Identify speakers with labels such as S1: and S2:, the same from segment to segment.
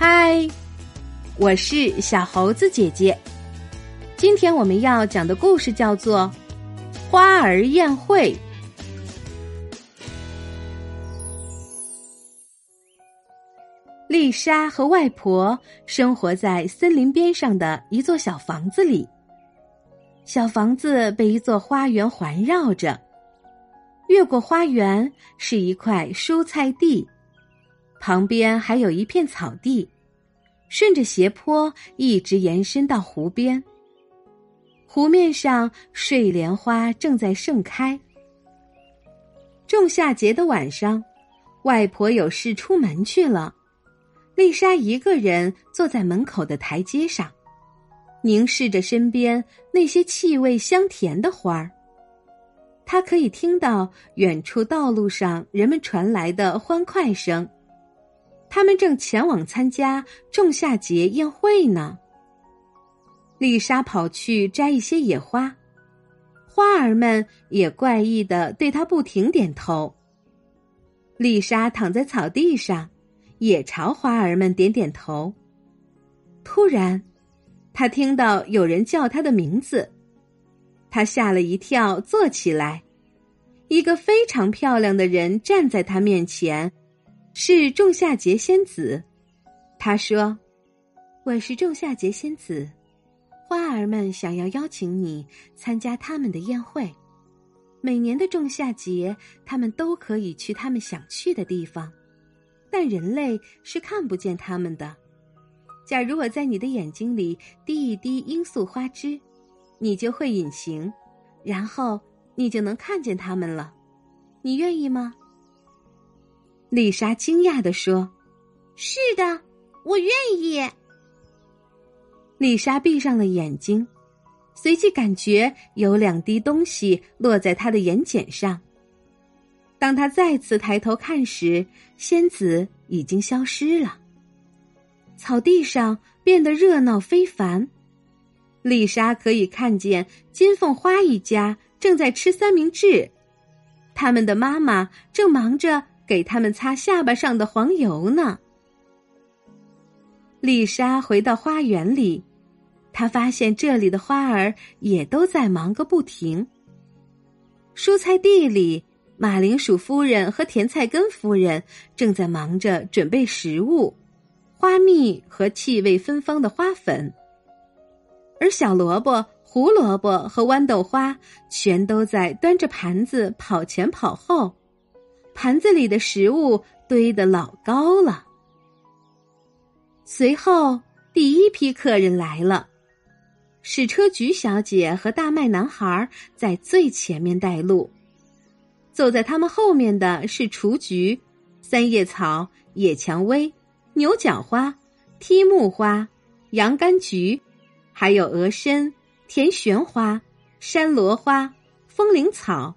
S1: 嗨，我是小猴子姐姐。今天我们要讲的故事叫做《花儿宴会》。丽莎和外婆生活在森林边上的一座小房子里。小房子被一座花园环绕着，越过花园是一块蔬菜地，旁边还有一片草地，顺着斜坡一直延伸到湖边。湖面上睡莲花正在盛开。仲夏节的晚上，外婆有事出门去了，丽莎一个人坐在门口的台阶上。凝视着身边那些气味香甜的花儿，他可以听到远处道路上人们传来的欢快声，他们正前往参加仲夏节宴会呢。丽莎跑去摘一些野花，花儿们也怪异的对她不停点头。丽莎躺在草地上，也朝花儿们点点头。突然。他听到有人叫他的名字，他吓了一跳，坐起来。一个非常漂亮的人站在他面前，是仲夏节仙子。他说：“我是仲夏节仙子，花儿们想要邀请你参加他们的宴会。每年的仲夏节，他们都可以去他们想去的地方，但人类是看不见他们的。”假如我在你的眼睛里滴一滴罂粟花汁，你就会隐形，然后你就能看见他们了。你愿意吗？丽莎惊讶地说：“
S2: 是的，我愿意。”
S1: 丽莎闭上了眼睛，随即感觉有两滴东西落在她的眼睑上。当她再次抬头看时，仙子已经消失了。草地上变得热闹非凡，丽莎可以看见金凤花一家正在吃三明治，他们的妈妈正忙着给他们擦下巴上的黄油呢。丽莎回到花园里，她发现这里的花儿也都在忙个不停。蔬菜地里，马铃薯夫人和甜菜根夫人正在忙着准备食物。花蜜和气味芬芳的花粉，而小萝卜、胡萝卜和豌豆花全都在端着盘子跑前跑后，盘子里的食物堆得老高了。随后，第一批客人来了，矢车菊小姐和大麦男孩在最前面带路，走在他们后面的是雏菊、三叶草、野蔷薇。牛角花、梯木花、洋甘菊，还有鹅参、甜玄花、山螺花、风铃草、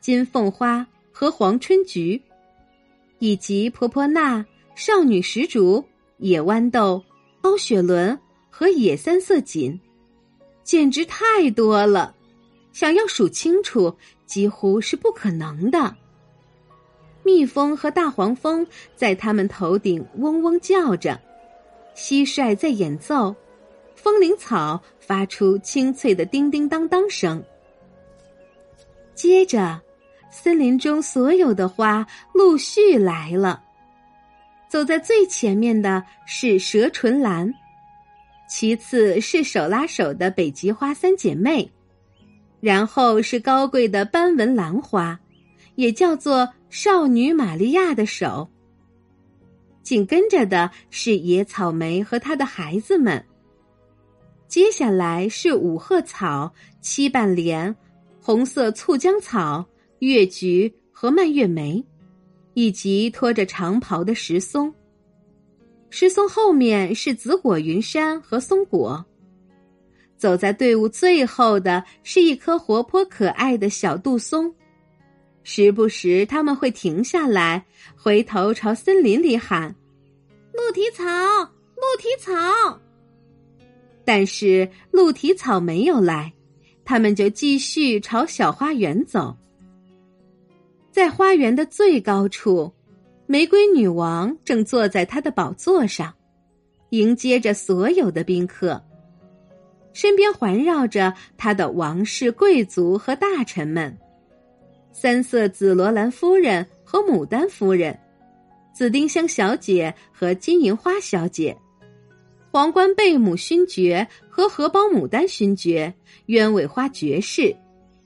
S1: 金凤花和黄春菊，以及婆婆纳、少女石竹、野豌豆、高雪伦和野三色堇，简直太多了，想要数清楚几乎是不可能的。蜜蜂和大黄蜂在他们头顶嗡嗡叫着，蟋蟀在演奏，风铃草发出清脆的叮叮当当声。接着，森林中所有的花陆续来了。走在最前面的是蛇唇兰，其次是手拉手的北极花三姐妹，然后是高贵的斑纹兰花。也叫做少女玛利亚的手。紧跟着的是野草莓和它的孩子们。接下来是五鹤草、七瓣莲、红色醋浆草、月菊和蔓越莓，以及拖着长袍的石松。石松后面是紫果云杉和松果。走在队伍最后的是一棵活泼可爱的小杜松。时不时，他们会停下来，回头朝森林里喊：“
S2: 鹿蹄草，鹿蹄草。”
S1: 但是鹿蹄草没有来，他们就继续朝小花园走。在花园的最高处，玫瑰女王正坐在她的宝座上，迎接着所有的宾客。身边环绕着她的王室贵族和大臣们，三色紫罗兰夫人和牡丹夫人，紫丁香小姐和金银花小姐，皇冠贝母勋爵和荷包牡丹勋爵，鸢尾花爵士，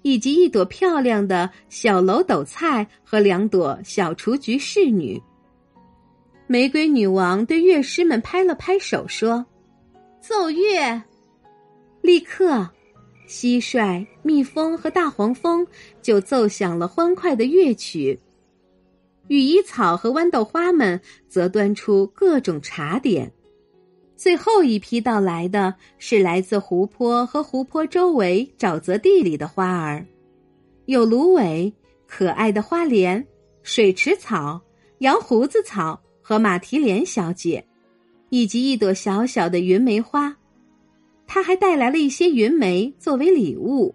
S1: 以及一朵漂亮的小楼斗菜和两朵小雏菊侍女。玫瑰女王对乐师们拍了拍手，说：“
S2: 奏乐。”
S1: 立刻，蟋蟀、蜜蜂和大黄蜂就奏响了欢快的乐曲。羽衣草和豌豆花们则端出各种茶点。最后一批到来的是来自湖泊和湖泊周围沼泽地里的花儿，有芦苇、可爱的花莲、水池草、羊胡子草和马蹄莲小姐，以及一朵小小的云梅花。他还带来了一些云梅作为礼物。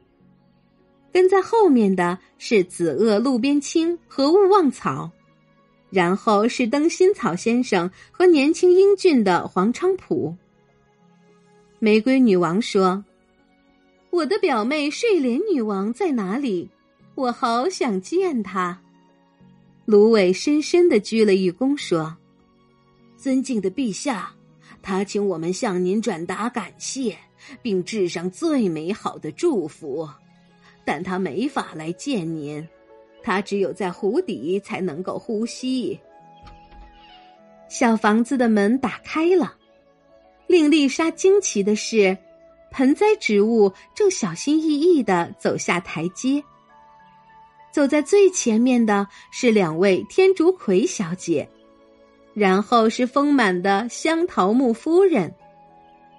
S1: 跟在后面的是紫萼路边青和勿忘草，然后是灯心草先生和年轻英俊的黄菖蒲。玫瑰女王说：“我的表妹睡莲女王在哪里？我好想见她。”芦苇深深的鞠了一躬，说：“
S3: 尊敬的陛下。”他请我们向您转达感谢，并致上最美好的祝福，但他没法来见您，他只有在湖底才能够呼吸。
S1: 小房子的门打开了，令丽莎惊奇的是，盆栽植物正小心翼翼的走下台阶。走在最前面的是两位天竺葵小姐。然后是丰满的香桃木夫人，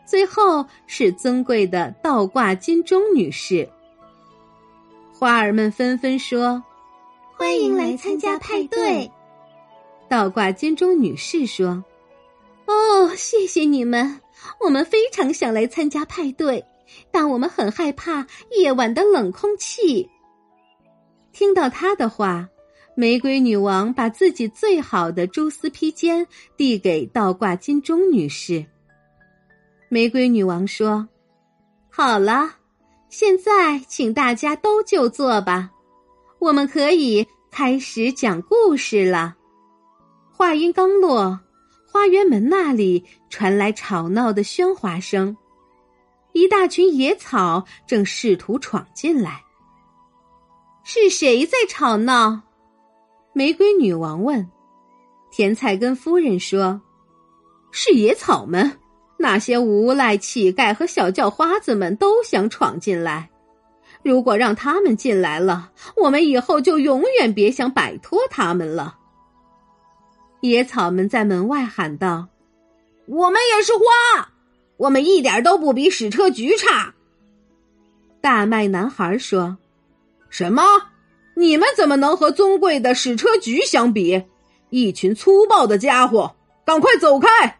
S1: 最后是尊贵的倒挂金钟女士。花儿们纷纷说：“
S2: 欢迎来参加派对。”
S1: 倒挂金钟女士说：“
S2: 哦，谢谢你们，我们非常想来参加派对，但我们很害怕夜晚的冷空气。”
S1: 听到她的话。玫瑰女王把自己最好的蛛丝披肩递给倒挂金钟女士。玫瑰女王说：“
S2: 好了，现在请大家都就坐吧，我们可以开始讲故事了。”
S1: 话音刚落，花园门那里传来吵闹的喧哗声，一大群野草正试图闯进来。
S2: 是谁在吵闹？
S1: 玫瑰女王问：“甜菜根夫人说，是野草们，那些无赖乞丐和小叫花子们都想闯进来。如果让他们进来了，我们以后就永远别想摆脱他们了。”野草们在门外喊道：“
S3: 我们也是花，我们一点都不比矢车菊差。”
S1: 大麦男孩说：“
S4: 什么？”你们怎么能和尊贵的矢车菊相比？一群粗暴的家伙！赶快走开！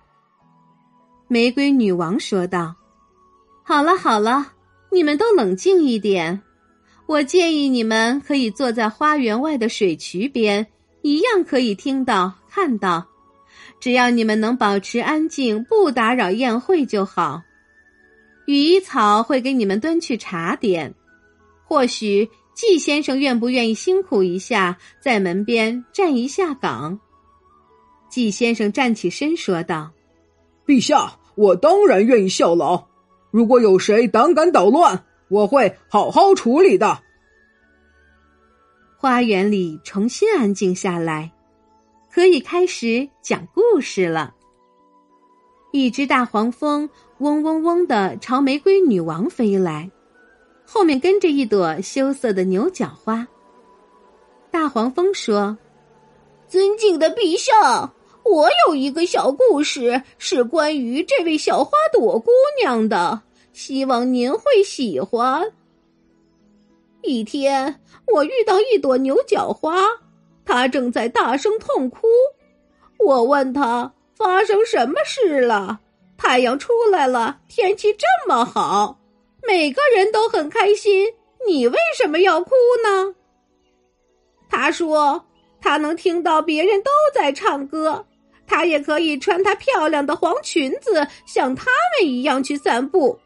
S1: 玫瑰女王说道：“好了好了，你们都冷静一点。我建议你们可以坐在花园外的水渠边，一样可以听到、看到。只要你们能保持安静，不打扰宴会就好。羽衣草会给你们端去茶点，或许。”季先生愿不愿意辛苦一下，在门边站一下岗？季先生站起身说道：“
S4: 陛下，我当然愿意效劳。如果有谁胆敢捣乱，我会好好处理的。”
S1: 花园里重新安静下来，可以开始讲故事了。一只大黄蜂嗡嗡嗡的朝玫瑰女王飞来。后面跟着一朵羞涩的牛角花。大黄蜂说：“
S3: 尊敬的陛下，我有一个小故事，是关于这位小花朵姑娘的，希望您会喜欢。一天，我遇到一朵牛角花，它正在大声痛哭。我问他发生什么事了。太阳出来了，天气这么好。”每个人都很开心，你为什么要哭呢？他说他能听到别人都在唱歌，她也可以穿她漂亮的黄裙子，像他们一样去散步。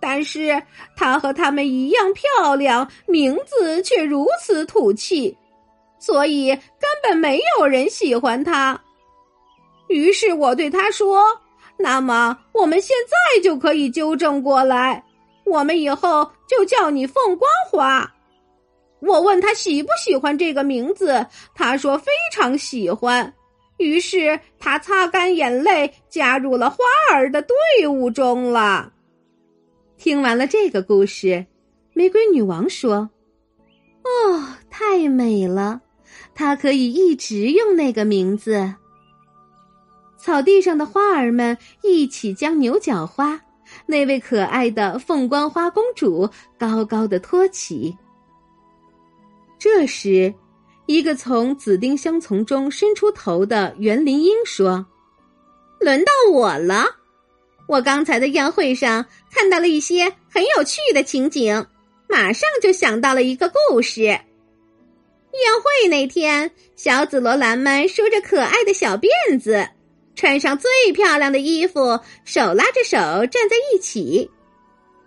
S3: 但是她和他们一样漂亮，名字却如此土气，所以根本没有人喜欢她。于是我对他说：“那么我们现在就可以纠正过来，我们以后就叫你凤光花。”我问他喜不喜欢这个名字，他说非常喜欢。于是他擦干眼泪，加入了花儿的队伍中了。
S1: 听完了这个故事，玫瑰女王说：“
S2: 哦，太美了！她可以一直用那个名字。”
S1: 草地上的花儿们一起将牛角花，那位可爱的凤冠花公主高高的托起。这时，一个从紫丁香丛中伸出头的园林鹰说：“
S2: 轮到我了！我刚才在宴会上看到了一些很有趣的情景，马上就想到了一个故事。宴会那天，小紫罗兰们梳着可爱的小辫子，穿上最漂亮的衣服，手拉着手站在一起。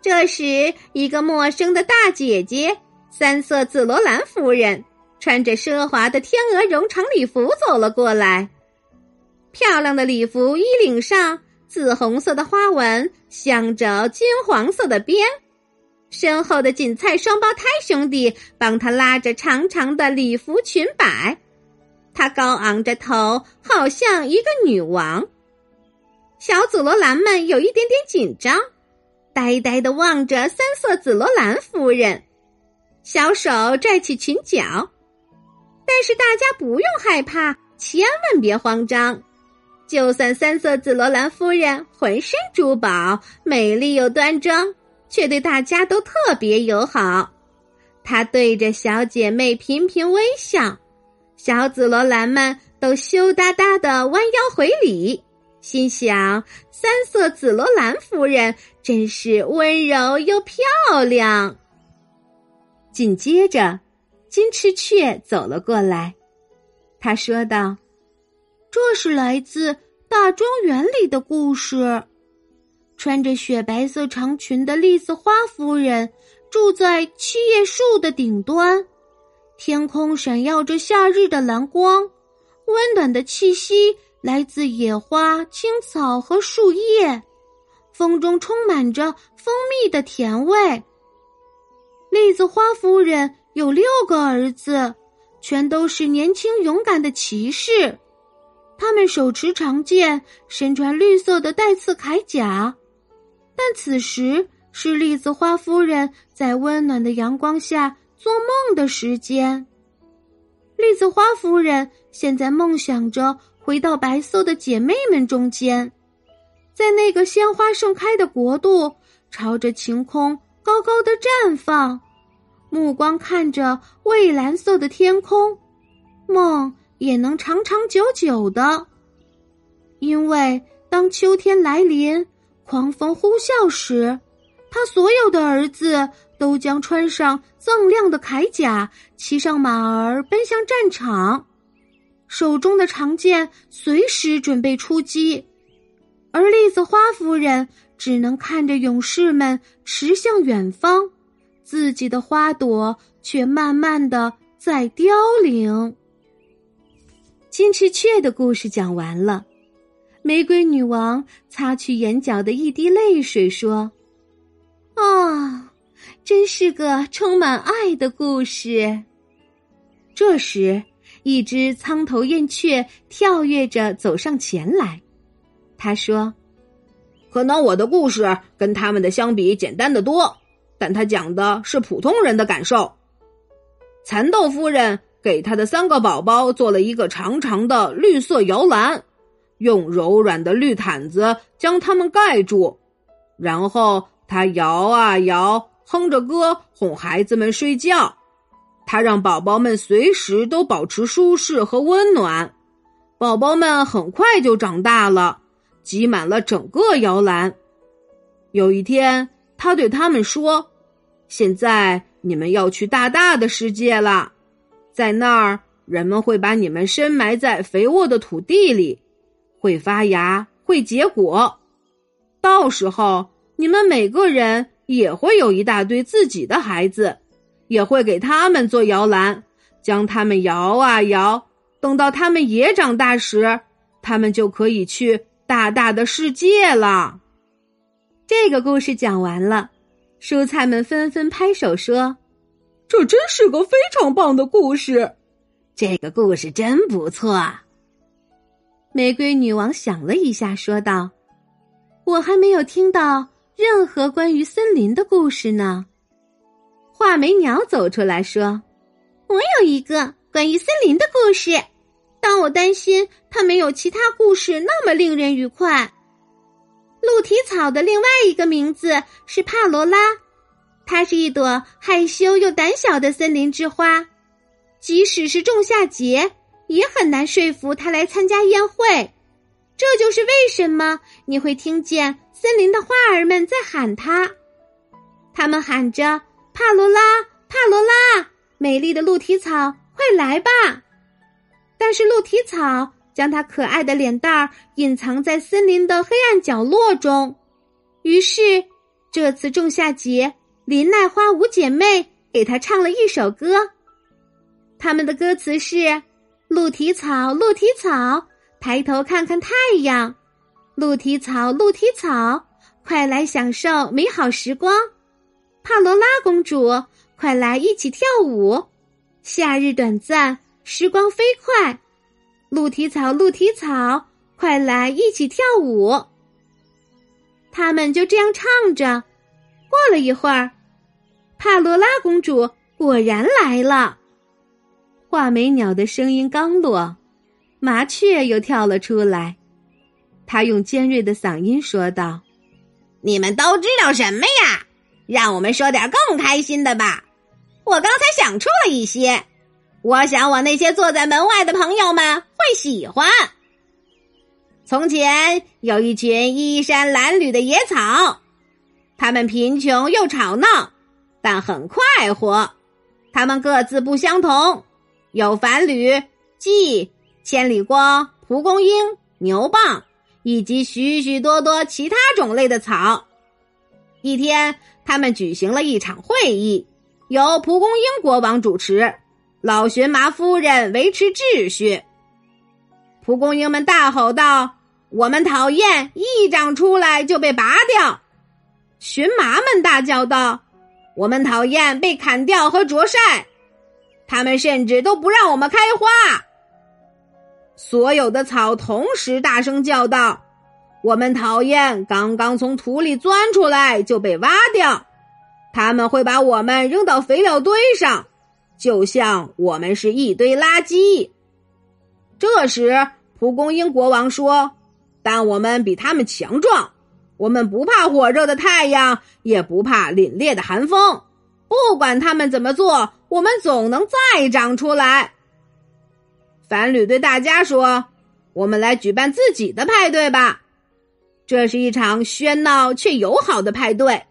S2: 这时，一个陌生的大姐姐。”三色紫罗兰夫人穿着奢华的天鹅绒长礼服走了过来，漂亮的礼服衣领上紫红色的花纹镶着金黄色的边，身后的锦菜双胞胎兄弟帮他拉着长长的礼服裙摆，他高昂着头，好像一个女王。小紫罗兰们有一点点紧张，呆呆的望着三色紫罗兰夫人。小手拽起裙角，但是大家不用害怕，千万别慌张。就算三色紫罗兰夫人浑身珠宝，美丽又端庄，却对大家都特别友好。她对着小姐妹频频微笑，小紫罗兰们都羞答答的弯腰回礼，心想：三色紫罗兰夫人真是温柔又漂亮。
S1: 紧接着，金翅雀走了过来。他说道：“
S2: 这是来自大庄园里的故事。穿着雪白色长裙的栗子花夫人住在七叶树的顶端，天空闪耀着夏日的蓝光，温暖的气息来自野花、青草和树叶，风中充满着蜂蜜的甜味。”栗子花夫人有六个儿子，全都是年轻勇敢的骑士。他们手持长剑，身穿绿色的带刺铠甲。但此时是栗子花夫人在温暖的阳光下做梦的时间。栗子花夫人现在梦想着回到白色的姐妹们中间，在那个鲜花盛开的国度，朝着晴空。高高的绽放，目光看着蔚蓝色的天空，梦也能长长久久的。因为当秋天来临，狂风呼啸时，他所有的儿子都将穿上锃亮的铠甲，骑上马儿奔向战场，手中的长剑随时准备出击。而栗子花夫人。只能看着勇士们驰向远方，自己的花朵却慢慢的在凋零。
S1: 金翅雀的故事讲完了，玫瑰女王擦去眼角的一滴泪水，说：“
S2: 啊，真是个充满爱的故事。”
S1: 这时，一只苍头燕雀跳跃着走上前来，他说。
S4: 可能我的故事跟他们的相比简单的多，但他讲的是普通人的感受。蚕豆夫人给她的三个宝宝做了一个长长的绿色摇篮，用柔软的绿毯子将它们盖住，然后她摇啊摇，哼着歌哄孩子们睡觉。她让宝宝们随时都保持舒适和温暖，宝宝们很快就长大了。挤满了整个摇篮。有一天，他对他们说：“现在你们要去大大的世界了，在那儿，人们会把你们深埋在肥沃的土地里，会发芽，会结果。到时候，你们每个人也会有一大堆自己的孩子，也会给他们做摇篮，将他们摇啊摇。等到他们也长大时，他们就可以去大大的世界了。
S1: 这个故事讲完了，蔬菜们纷纷拍手说：“
S4: 这真是个非常棒的故事！
S3: 这个故事真不错。”
S1: 玫瑰女王想了一下，说道：“我还没有听到任何关于森林的故事呢。”画眉鸟走出来说：“
S2: 我有一个关于森林的故事。”但我担心它没有其他故事那么令人愉快。鹿蹄草的另外一个名字是帕罗拉，它是一朵害羞又胆小的森林之花，即使是仲夏节，也很难说服它来参加宴会。这就是为什么你会听见森林的花儿们在喊它，他们喊着“帕罗拉，帕罗拉，美丽的鹿蹄草，快来吧！”但是鹿蹄草将她可爱的脸蛋儿隐藏在森林的黑暗角落中，于是这次仲夏节，林奈花五姐妹给他唱了一首歌。他们的歌词是：鹿蹄草，鹿蹄草，抬头看看太阳；鹿蹄草，鹿蹄草，快来享受美好时光；帕罗拉公主，快来一起跳舞。夏日短暂。时光飞快，鹿蹄草，鹿蹄草，快来一起跳舞。他们就这样唱着。过了一会儿，帕罗拉公主果然来了。
S1: 画眉鸟的声音刚落，麻雀又跳了出来。他用尖锐的嗓音说道：“
S3: 你们都知道什么呀？让我们说点更开心的吧。我刚才想出了一些。”我想，我那些坐在门外的朋友们会喜欢。从前有一群衣衫褴褛的野草，他们贫穷又吵闹，但很快活。他们各自不相同，有繁缕、荠、千里光、蒲公英、牛蒡，以及许许多多其他种类的草。一天，他们举行了一场会议，由蒲公英国王主持。老荨麻夫人维持秩序。蒲公英们大吼道：“我们讨厌一长出来就被拔掉。”荨麻们大叫道：“我们讨厌被砍掉和灼晒。”他们甚至都不让我们开花。所有的草同时大声叫道：“我们讨厌刚刚从土里钻出来就被挖掉。”他们会把我们扔到肥料堆上。就像我们是一堆垃圾。这时，蒲公英国王说：“但我们比他们强壮，我们不怕火热的太阳，也不怕凛冽的寒风。不管他们怎么做，我们总能再长出来。”凡吕对大家说：“我们来举办自己的派对吧。这是一场喧闹却友好的派对，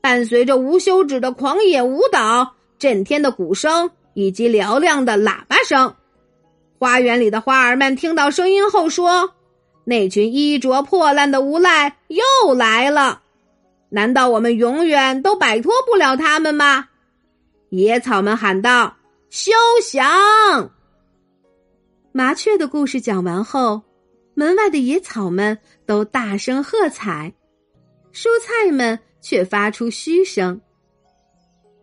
S3: 伴随着无休止的狂野舞蹈。”震天的鼓声以及嘹亮的喇叭声，花园里的花儿们听到声音后说：“那群衣着破烂的无赖又来了，难道我们永远都摆脱不了他们吗？”野草们喊道：“休想！”
S1: 麻雀的故事讲完后，门外的野草们都大声喝彩，蔬菜们却发出嘘声。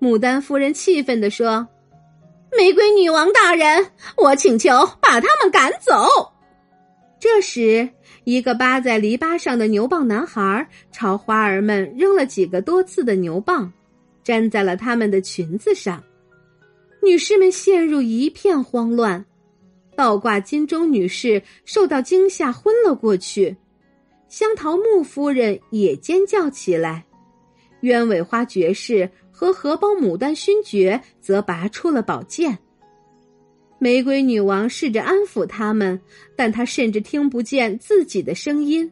S1: 牡丹夫人气愤地说：“
S3: 玫瑰女王大人，我请求把他们赶走。”
S1: 这时，一个扒在篱笆上的牛蒡男孩朝花儿们扔了几个多刺的牛蒡，粘在了他们的裙子上。女士们陷入一片慌乱，倒挂金钟女士受到惊吓昏了过去，香桃木夫人也尖叫起来，鸢尾花爵士。和荷包牡丹勋爵则拔出了宝剑。玫瑰女王试着安抚他们，但她甚至听不见自己的声音。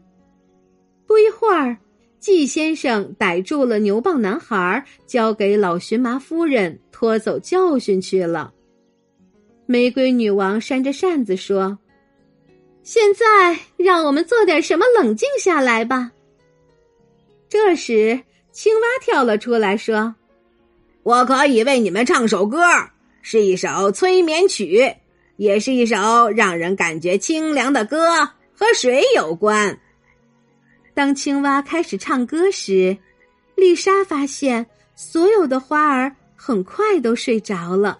S1: 不一会儿，季先生逮住了牛蒡男孩，交给老荨麻夫人拖走教训去了。玫瑰女王扇着扇子说：“
S2: 现在让我们做点什么冷静下来吧。
S1: 这时，青蛙跳了出来，说：“
S4: 我可以为你们唱首歌，是一首催眠曲，也是一首让人感觉清凉的歌，和水有关。”
S1: 当青蛙开始唱歌时，丽莎发现所有的花儿很快都睡着了。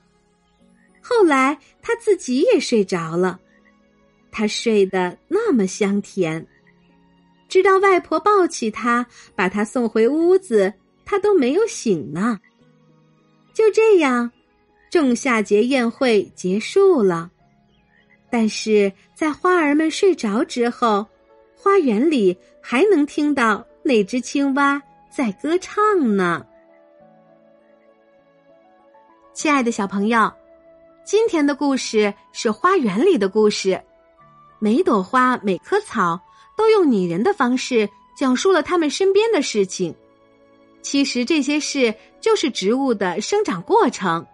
S1: 后来，她自己也睡着了。她睡得那么香甜，直到外婆抱起她，把她送回屋子，她都没有醒呢。就这样，仲夏节宴会结束了。但是在花儿们睡着之后，花园里还能听到那只青蛙在歌唱呢。亲爱的小朋友，今天的故事是花园里的故事。每朵花、每棵草都用拟人的方式讲述了他们身边的事情。其实这些事就是植物的生长过程。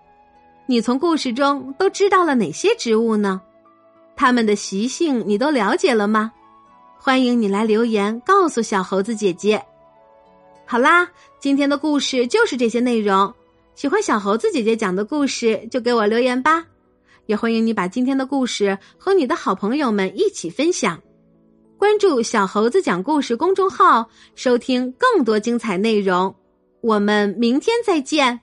S1: 你从故事中都知道了哪些植物呢？它们的习性你都了解了吗？欢迎你来留言告诉小猴子姐姐。好啦，今天的故事就是这些内容。喜欢小猴子姐姐讲的故事，就给我留言吧。也欢迎你把今天的故事和你的好朋友们一起分享。关注“小猴子讲故事”公众号，收听更多精彩内容。我们明天再见。